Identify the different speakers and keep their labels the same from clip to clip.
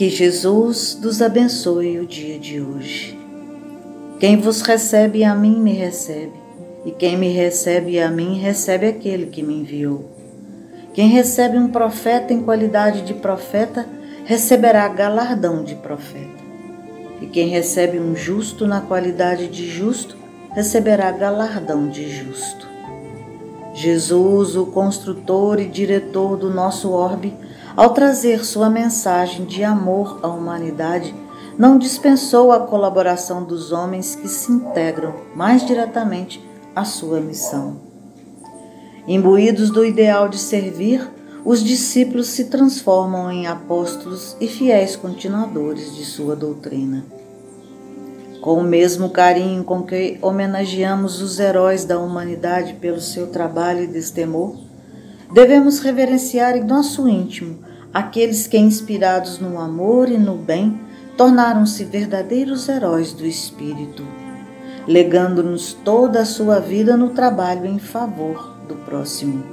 Speaker 1: Que Jesus nos abençoe o dia de hoje. Quem vos recebe a mim me recebe, e quem me recebe a mim recebe aquele que me enviou. Quem recebe um profeta em qualidade de profeta receberá galardão de profeta. E quem recebe um justo na qualidade de justo receberá galardão de justo. Jesus, o construtor e diretor do nosso orbe, ao trazer sua mensagem de amor à humanidade, não dispensou a colaboração dos homens que se integram mais diretamente à sua missão. Imbuídos do ideal de servir, os discípulos se transformam em apóstolos e fiéis continuadores de sua doutrina. Com o mesmo carinho com que homenageamos os heróis da humanidade pelo seu trabalho e destemor, devemos reverenciar em nosso íntimo aqueles que, inspirados no amor e no bem, tornaram-se verdadeiros heróis do Espírito, legando-nos toda a sua vida no trabalho em favor do próximo.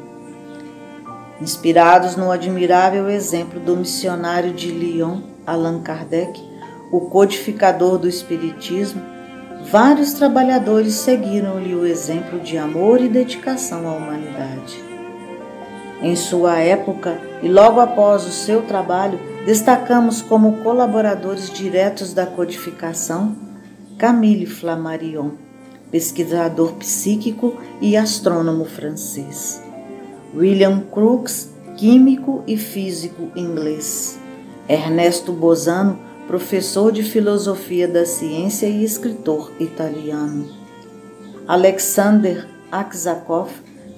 Speaker 1: Inspirados no admirável exemplo do missionário de Lyon, Allan Kardec, o codificador do Espiritismo, vários trabalhadores seguiram-lhe o exemplo de amor e dedicação à humanidade. Em sua época e logo após o seu trabalho, destacamos como colaboradores diretos da codificação Camille Flammarion, pesquisador psíquico e astrônomo francês, William Crookes, químico e físico inglês, Ernesto Bosano, professor de filosofia da ciência e escritor italiano. Alexander Aksakov,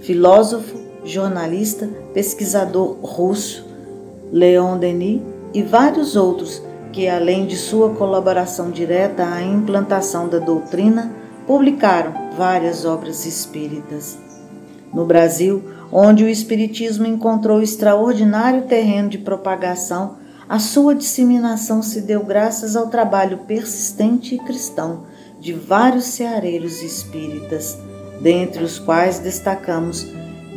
Speaker 1: filósofo, jornalista, pesquisador russo, Leon Denis e vários outros que, além de sua colaboração direta à implantação da doutrina, publicaram várias obras espíritas. No Brasil, onde o Espiritismo encontrou extraordinário terreno de propagação, a sua disseminação se deu graças ao trabalho persistente e cristão de vários ceareiros espíritas, dentre os quais destacamos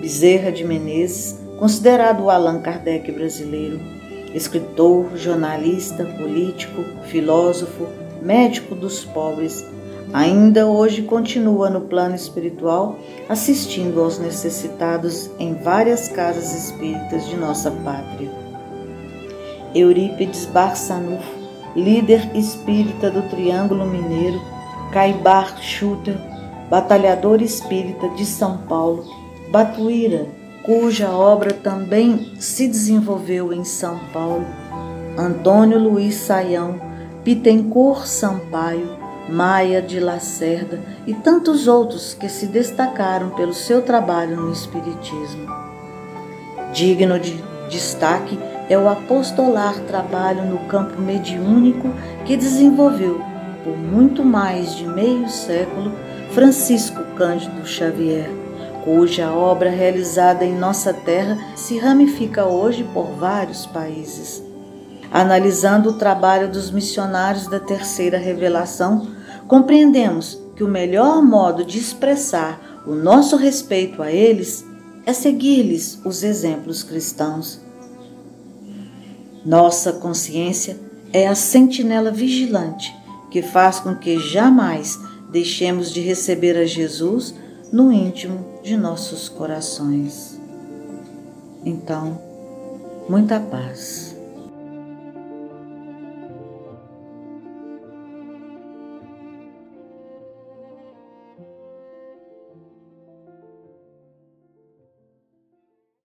Speaker 1: Bezerra de Menezes, considerado o Allan Kardec brasileiro, escritor, jornalista, político, filósofo, médico dos pobres, ainda hoje continua no plano espiritual assistindo aos necessitados em várias casas espíritas de nossa pátria. Eurípides Barçanufo, líder espírita do Triângulo Mineiro, Caibar Schutter, batalhador espírita de São Paulo, Batuíra, cuja obra também se desenvolveu em São Paulo, Antônio Luiz Saião, Pitencor Sampaio, Maia de Lacerda e tantos outros que se destacaram pelo seu trabalho no Espiritismo. Digno de destaque é o apostolar trabalho no campo mediúnico que desenvolveu por muito mais de meio século Francisco Cândido Xavier, cuja obra realizada em nossa terra se ramifica hoje por vários países. Analisando o trabalho dos missionários da Terceira Revelação, compreendemos que o melhor modo de expressar o nosso respeito a eles é seguir-lhes os exemplos cristãos. Nossa consciência é a sentinela vigilante que faz com que jamais deixemos de receber a Jesus no íntimo de nossos corações. Então, muita paz.